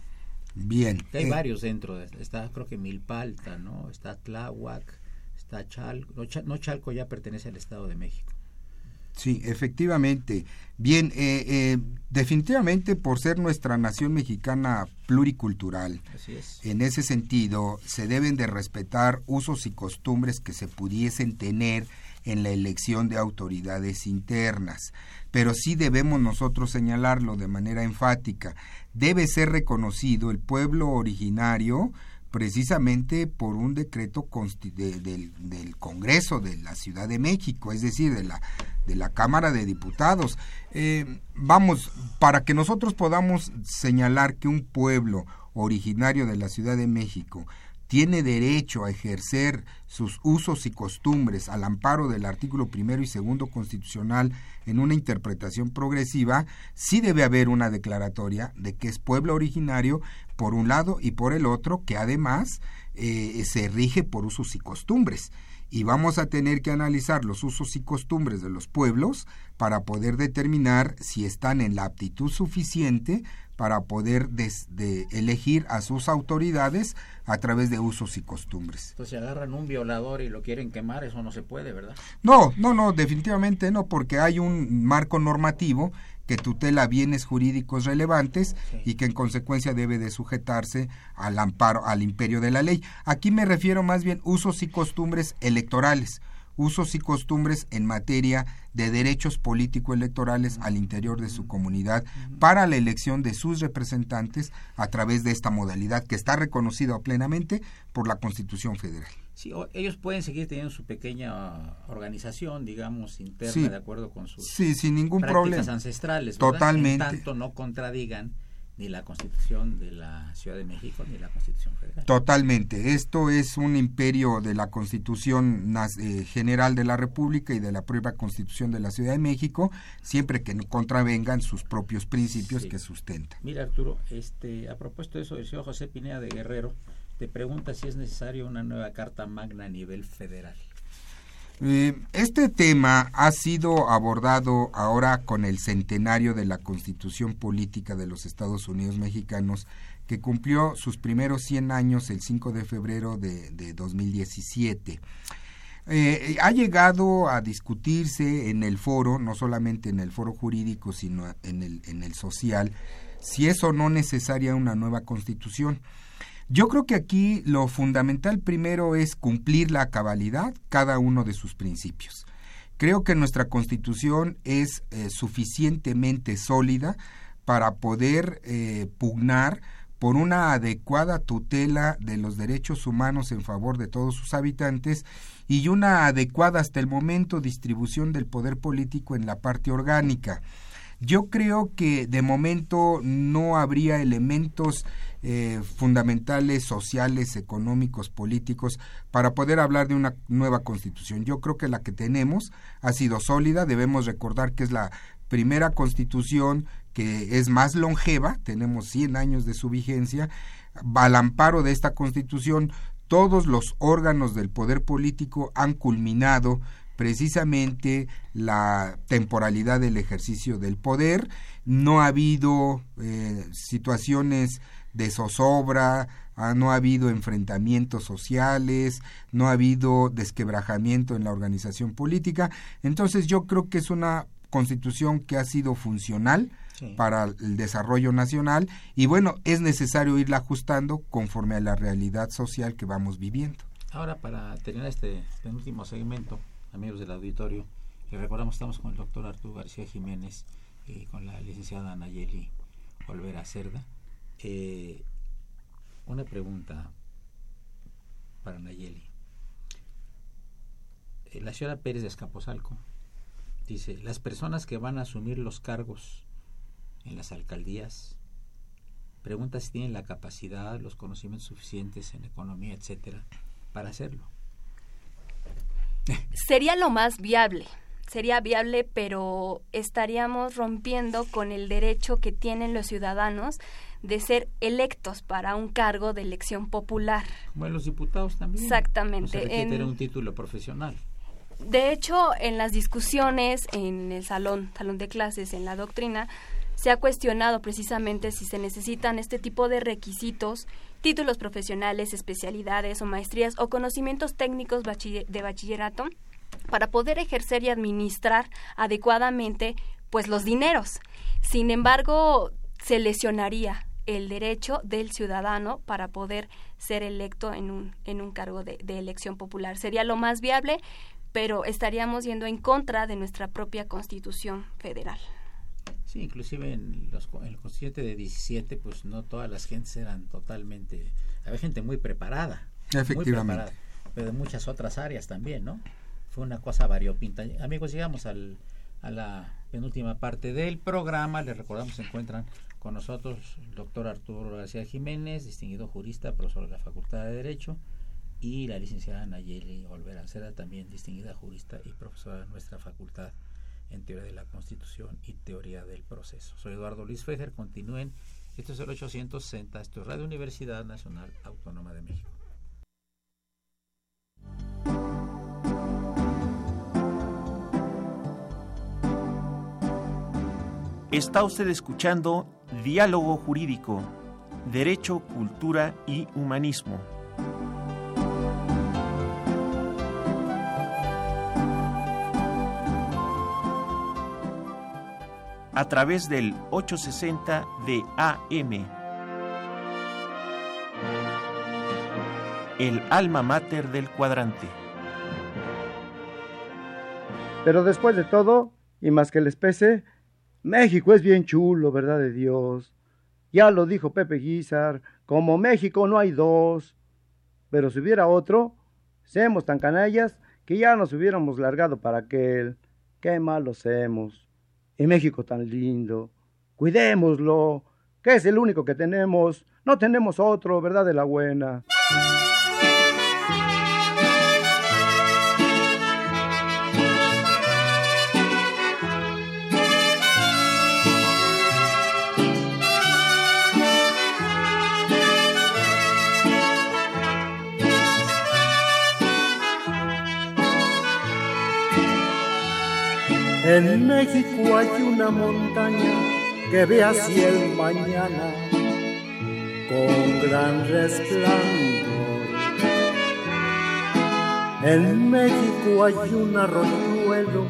Speaker 6: Bien.
Speaker 5: hay eh, varios dentro, de, está creo que Milpalta, ¿no? Está Tláhuac, está Chalco, no, Chalco ya pertenece al Estado de México.
Speaker 6: Sí, efectivamente. Bien, eh, eh, definitivamente por ser nuestra nación mexicana pluricultural,
Speaker 5: Así es.
Speaker 6: en ese sentido se deben de respetar usos y costumbres que se pudiesen tener en la elección de autoridades internas. Pero sí debemos nosotros señalarlo de manera enfática. Debe ser reconocido el pueblo originario precisamente por un decreto del, del, Congreso de la Ciudad de México, es decir, de la, de la Cámara de Diputados. Eh, vamos, para que nosotros podamos señalar que un pueblo originario de la Ciudad de México tiene derecho a ejercer sus usos y costumbres al amparo del artículo primero y segundo constitucional en una interpretación progresiva, sí debe haber una declaratoria de que es pueblo originario por un lado y por el otro, que además eh, se rige por usos y costumbres. Y vamos a tener que analizar los usos y costumbres de los pueblos para poder determinar si están en la aptitud suficiente para poder de elegir a sus autoridades a través de usos y costumbres.
Speaker 5: Entonces, si agarran un violador y lo quieren quemar, eso no se puede, ¿verdad?
Speaker 6: No, no, no, definitivamente no, porque hay un marco normativo que tutela bienes jurídicos relevantes y que en consecuencia debe de sujetarse al amparo, al imperio de la ley. Aquí me refiero más bien usos y costumbres electorales usos y costumbres en materia de derechos político-electorales al interior de su comunidad para la elección de sus representantes a través de esta modalidad que está reconocida plenamente por la Constitución Federal.
Speaker 5: Sí, ellos pueden seguir teniendo su pequeña organización, digamos, interna, de acuerdo con sus
Speaker 6: sí, sin ningún
Speaker 5: prácticas
Speaker 6: problema.
Speaker 5: ancestrales.
Speaker 6: Totalmente.
Speaker 5: En tanto no contradigan ni la Constitución de la Ciudad de México ni la Constitución Federal.
Speaker 6: Totalmente. Esto es un imperio de la Constitución eh, General de la República y de la propia Constitución de la Ciudad de México, siempre que no contravengan sus propios principios que sustentan.
Speaker 5: Mira, Arturo, este, a propósito de eso, el señor José Pineda de Guerrero te pregunta si es necesaria una nueva Carta Magna a nivel federal.
Speaker 6: Eh, este tema ha sido abordado ahora con el centenario de la Constitución Política de los Estados Unidos Mexicanos, que cumplió sus primeros 100 años el 5 de febrero de, 2017. Eh, ha llegado a discutirse en el foro, no solamente en el foro jurídico, sino en el, en el social, si es o no necesaria una nueva constitución. Yo creo que aquí lo fundamental primero es cumplir la cabalidad cada uno de sus principios. Creo que nuestra constitución es eh, suficientemente sólida para poder eh, pugnar por una adecuada tutela de los derechos humanos en favor de todos sus habitantes y una adecuada hasta el momento distribución del poder político en la parte orgánica. Yo creo que de momento no habría elementos eh, fundamentales sociales, económicos, políticos, para poder hablar de una nueva constitución. Yo creo que la que tenemos ha sido sólida, debemos recordar que es la primera constitución que es más longeva, tenemos 100 años de su vigencia, al amparo de esta constitución, todos los órganos del poder político han culminado precisamente la temporalidad del ejercicio del poder, no ha habido eh, situaciones de zozobra, ah, no ha habido enfrentamientos sociales, no ha habido desquebrajamiento en la organización política. Entonces yo creo que es una constitución que ha sido funcional para el desarrollo nacional y bueno, es necesario irla ajustando conforme a la realidad social que vamos viviendo.
Speaker 5: Ahora para terminar este penúltimo segmento, amigos del auditorio, les recordamos estamos con el doctor Arturo García Jiménez y con la licenciada Nayeli Olvera Cerda. Eh, una pregunta para Nayeli. Eh, la señora Pérez de Escaposalco dice, las personas que van a asumir los cargos en las alcaldías, pregunta si tienen la capacidad, los conocimientos suficientes en economía, etcétera, para hacerlo.
Speaker 7: Sería lo más viable, sería viable, pero estaríamos rompiendo con el derecho que tienen los ciudadanos de ser electos para un cargo de elección popular.
Speaker 5: Bueno, los diputados también.
Speaker 7: Exactamente.
Speaker 5: O tener un título profesional.
Speaker 7: De hecho, en las discusiones en el salón, salón de clases, en la doctrina, se ha cuestionado precisamente si se necesitan este tipo de requisitos, títulos profesionales, especialidades o maestrías o conocimientos técnicos de bachillerato para poder ejercer y administrar adecuadamente pues los dineros. Sin embargo, se lesionaría el derecho del ciudadano para poder ser electo en un, en un cargo de, de elección popular. Sería lo más viable, pero estaríamos yendo en contra de nuestra propia constitución federal.
Speaker 5: Sí, inclusive en, los, el constituyente de 17, pues no todas las gentes eran totalmente... Había gente muy preparada.
Speaker 6: Efectivamente.
Speaker 5: pero de muchas otras áreas también, ¿no? Fue una cosa variopinta. Amigos, llegamos al, a la penúltima parte del programa. Les recordamos, se encuentran con nosotros el doctor Arturo García Jiménez, distinguido jurista, profesor de la Facultad de Derecho, y la licenciada Nayeli Olvera también distinguida jurista y profesora de nuestra facultad en teoría de la Constitución y teoría del proceso. Soy Eduardo Luis Fejer, continúen. Esto es el 860, esto es Radio Universidad Nacional Autónoma de México.
Speaker 8: Está usted escuchando Diálogo Jurídico, Derecho, Cultura y Humanismo. A través del 860 de AM. El alma mater del cuadrante.
Speaker 9: Pero después de todo, y más que les pese, México es bien chulo, ¿verdad de Dios? Ya lo dijo Pepe Guizar, como México no hay dos. Pero si hubiera otro, seamos tan canallas que ya nos hubiéramos largado para aquel. Qué malos hemos y México tan lindo. Cuidémoslo, que es el único que tenemos. No tenemos otro, ¿verdad? De la buena. En México hay una montaña que ve hacia el mañana con gran resplandor. En México hay un arroyuelo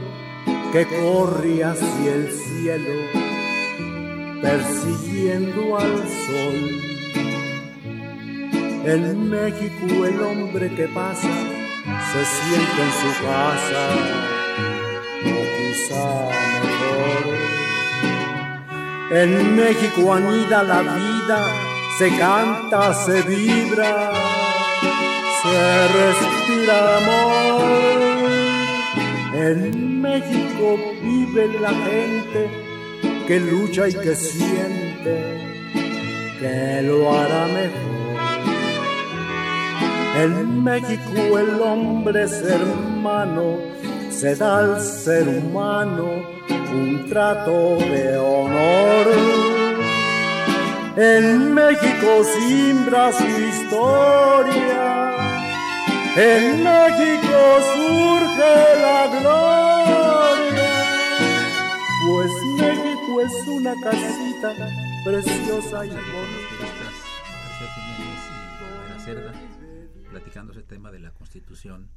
Speaker 9: que corre hacia el cielo persiguiendo al sol. En México el hombre que pasa se siente en su casa En México anida la vida, se canta, se vibra, se respira amor. En México vive la gente que lucha y que siente que lo hará mejor. En México el hombre es hermano, se da al ser humano un trato de honor. En México simbra su historia, en México surge la gloria, pues México es una casita preciosa y bonita.
Speaker 5: Cerda, platicando ese tema de la Constitución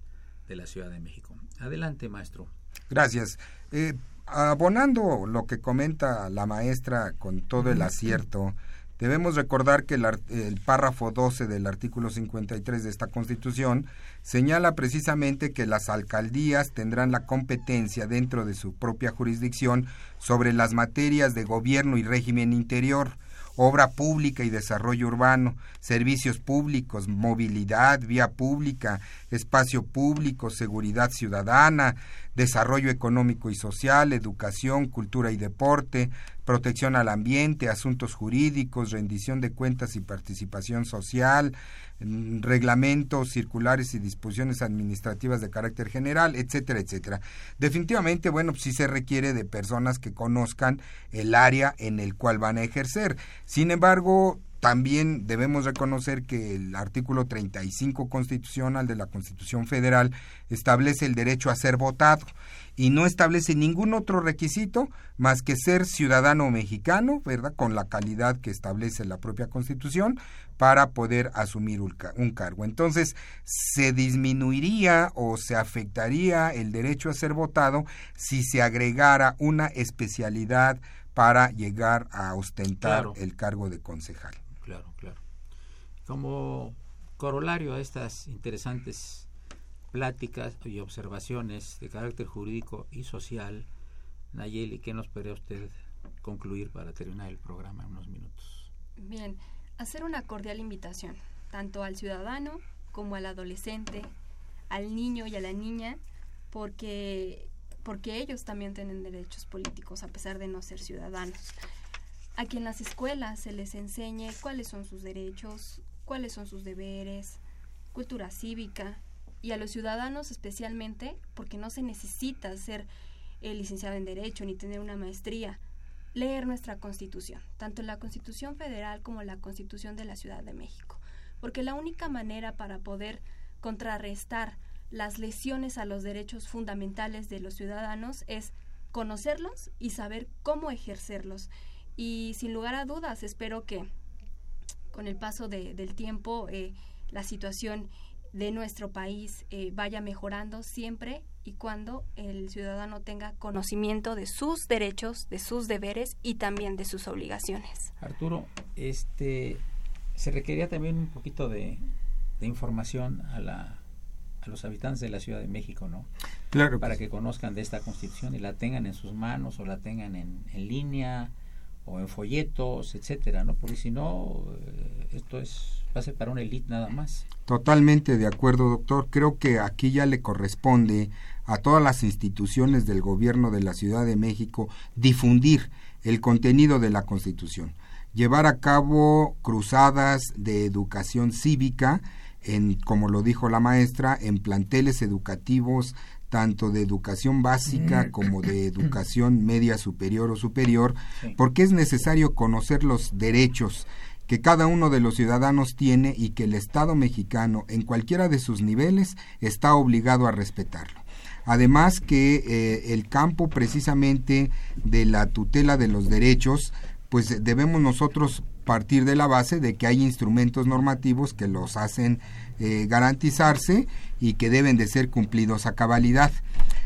Speaker 5: de la Ciudad de México. Adelante, maestro.
Speaker 6: Gracias. Eh, abonando lo que comenta la maestra con todo el acierto, debemos recordar que el, párrafo 12 del artículo 53 de esta Constitución señala precisamente que las alcaldías tendrán la competencia dentro de su propia jurisdicción sobre las materias de gobierno y régimen interior, obra pública y desarrollo urbano, servicios públicos, movilidad, vía pública, espacio público, seguridad ciudadana, desarrollo económico y social, educación, cultura y deporte, protección al ambiente, asuntos jurídicos, rendición de cuentas y participación social, mm, reglamentos, circulares y disposiciones administrativas de carácter general, etcétera, etcétera. Definitivamente, bueno, sí se requiere de personas que conozcan el área en el cual van a ejercer. Sin embargo, también debemos reconocer que el artículo 35 constitucional de la Constitución Federal establece el derecho a ser votado y no establece ningún otro requisito más que ser ciudadano mexicano, ¿verdad? Con la calidad que establece la propia Constitución para poder asumir un, cargo. Entonces, se disminuiría o se afectaría el derecho a ser votado si se agregara una especialidad para llegar a ostentar el cargo de concejal
Speaker 5: claro, claro. Como corolario a estas interesantes pláticas y observaciones de carácter jurídico y social, Nayeli, ¿qué nos podría usted concluir para terminar el programa en unos minutos?
Speaker 7: Bien, hacer una cordial invitación, tanto al ciudadano como al adolescente, al niño y a la niña, porque, porque ellos también tienen derechos políticos a pesar de no ser ciudadanos a que en las escuelas se les enseñe cuáles son sus derechos, cuáles son sus deberes, cultura cívica y a los ciudadanos especialmente porque no se necesita ser el licenciado en Derecho ni tener una maestría, leer nuestra Constitución, tanto la Constitución Federal como la Constitución de la Ciudad de México, porque la única manera para poder contrarrestar las lesiones a los derechos fundamentales de los ciudadanos es conocerlos y saber cómo ejercerlos. Y sin lugar a dudas espero que con el paso del tiempo eh, la situación de nuestro país eh, vaya mejorando siempre y cuando el ciudadano tenga conocimiento de sus derechos, de sus deberes y también de sus obligaciones.
Speaker 5: Arturo, este se requería también un poquito de, información a la a los habitantes de la Ciudad de México, ¿no?
Speaker 6: Claro.
Speaker 5: Para que conozcan de esta constitución y la tengan en sus manos o la tengan en, en línea o en folletos, etcétera, ¿no? Porque si no, eh, esto es va a ser para una élite nada más.
Speaker 6: Totalmente de acuerdo, doctor. Creo que aquí ya le corresponde a todas las instituciones del gobierno de la Ciudad de México difundir el contenido de la Constitución, llevar a cabo cruzadas de educación cívica en, como lo dijo la maestra, en planteles educativos tanto de educación básica mm. como de educación media superior o superior, porque es necesario conocer los derechos que cada uno de los ciudadanos tiene y que el Estado mexicano, en cualquiera de sus niveles, está obligado a respetarlo. Además que eh, el campo precisamente de la tutela de los derechos, pues debemos nosotros partir de la base de que hay instrumentos normativos que los hacen eh, garantizarse y que deben de ser cumplidos a cabalidad.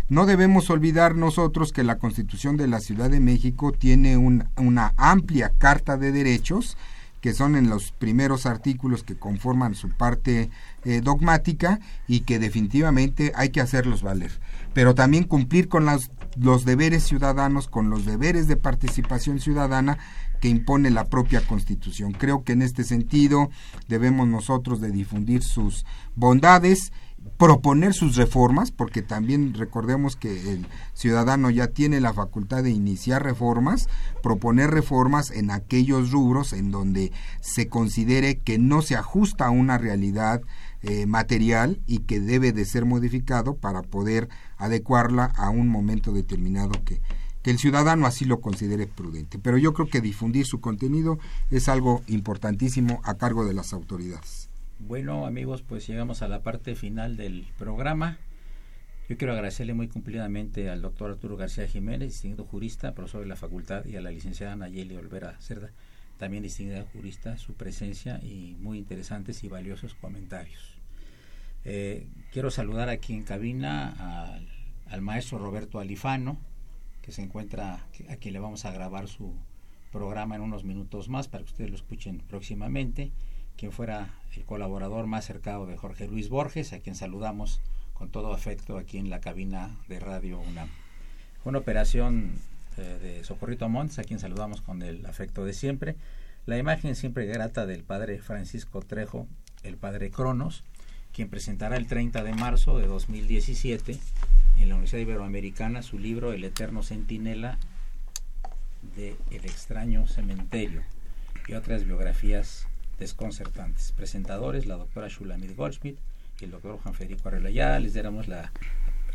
Speaker 6: No debemos olvidar nosotros que la Constitución de la Ciudad de México tiene una amplia carta de derechos que son en los primeros artículos que conforman su parte eh, dogmática y que definitivamente hay que hacerlos valer. Pero también cumplir con los deberes ciudadanos, con los deberes de participación ciudadana que impone la propia Constitución. Creo que en este sentido debemos nosotros de difundir sus bondades proponer sus reformas, porque también recordemos que el ciudadano ya tiene la facultad de iniciar reformas, proponer reformas en aquellos rubros en donde se considere que no se ajusta a una realidad eh, material y que debe de ser modificado para poder adecuarla a un momento determinado que, que el ciudadano así lo considere prudente. Pero yo creo que difundir su contenido es algo importantísimo a cargo de las autoridades.
Speaker 5: Bueno, amigos, pues llegamos a la parte final del programa. Yo quiero agradecerle muy cumplidamente al doctor Arturo García Jiménez, distinguido jurista, profesor de la facultad, y a la licenciada Nayeli Olvera Cerda, también distinguida jurista, su presencia y muy interesantes y valiosos comentarios. Eh, quiero saludar aquí en cabina al, al, maestro Roberto Alifano, que se encuentra, a quien le vamos a grabar su programa en unos minutos más para que ustedes lo escuchen próximamente quien fuera el colaborador más cercano de Jorge Luis Borges, a quien saludamos con todo afecto aquí en la cabina de Radio UNAM. Una operación eh, de Socorrito Montes, a quien saludamos con el afecto de siempre. La imagen siempre grata del padre Francisco Trejo, el padre Cronos, quien presentará el 30 de marzo de 2017 en la Universidad Iberoamericana su libro El Eterno Centinela de El extraño cementerio y otras biografías desconcertantes. Presentadores, la doctora Shulamit Goldschmidt y el doctor Juan Federico Arrela. Ya les daremos la,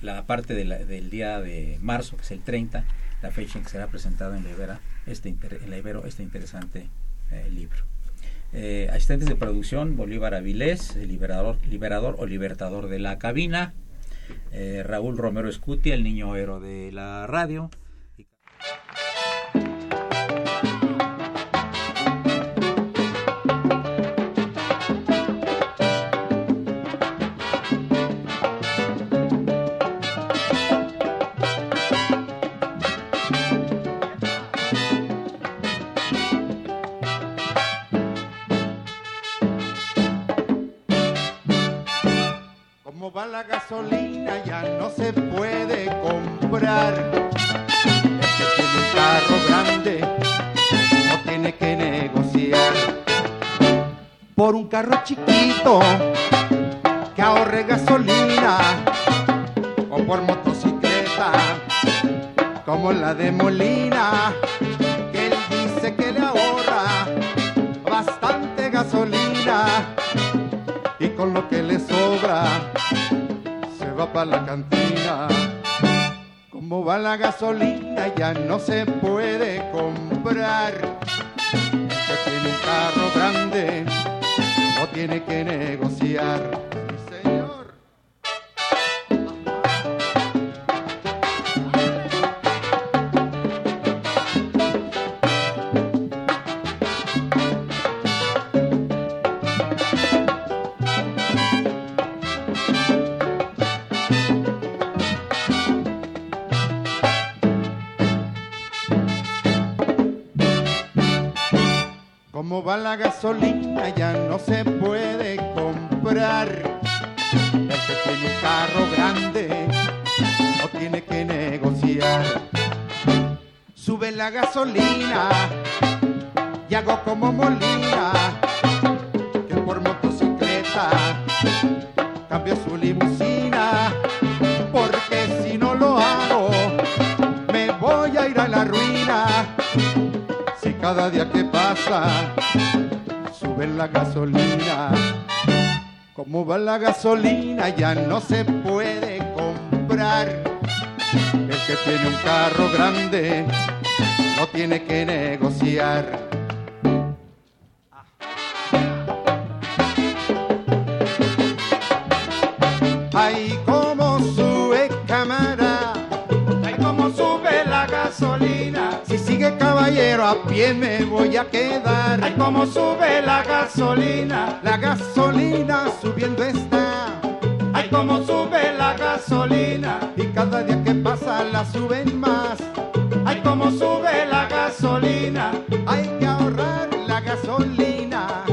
Speaker 5: la parte del día de marzo, que es el 30, la fecha en que será presentado en la Ibero este, en la Ibero, este interesante eh, libro. Eh, asistentes de producción, Bolívar Avilés, el liberador, liberador o libertador de la cabina, eh, Raúl Romero Escuti, el niño héroe de la radio,
Speaker 4: carro chiquito que ahorre gasolina o por motocicleta como la de Molina que él dice que le ahorra bastante gasolina y con lo que le sobra va para la cantina. Como va la gasolina ya no se puede comprar. Que tiene un carro grande tiene que negociar. va la gasolina y hago como Molina, que por motocicleta cambio su limusina, porque si no lo hago me voy a ir a la ruina. Si cada día que pasa sube la gasolina. Como va la gasolina ya no se puede comprar. El que tiene un carro grande no tiene que negociar. Ay, como sube cámara, ay, como sube la gasolina. Si sigue caballero, a pie me voy a quedar. Ay, como sube la gasolina, la gasolina subiendo está. Ay, como sube la gasolina, y cada día que pasa la suben más. Ay, como sube la gasolina, hay que ahorrar la gasolina.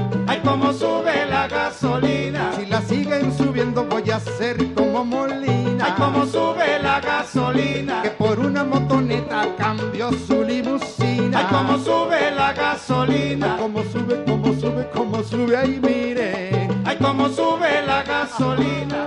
Speaker 11: sube la gasolina.
Speaker 4: Si la siguen subiendo voy a ser como Molina.
Speaker 11: Ay, cómo sube la gasolina.
Speaker 4: Que por una motoneta cambió su limusina.
Speaker 11: Ay, cómo sube la gasolina.
Speaker 4: Ay, cómo sube, cómo sube, cómo sube, ay mire.
Speaker 11: Ay, cómo sube la gasolina.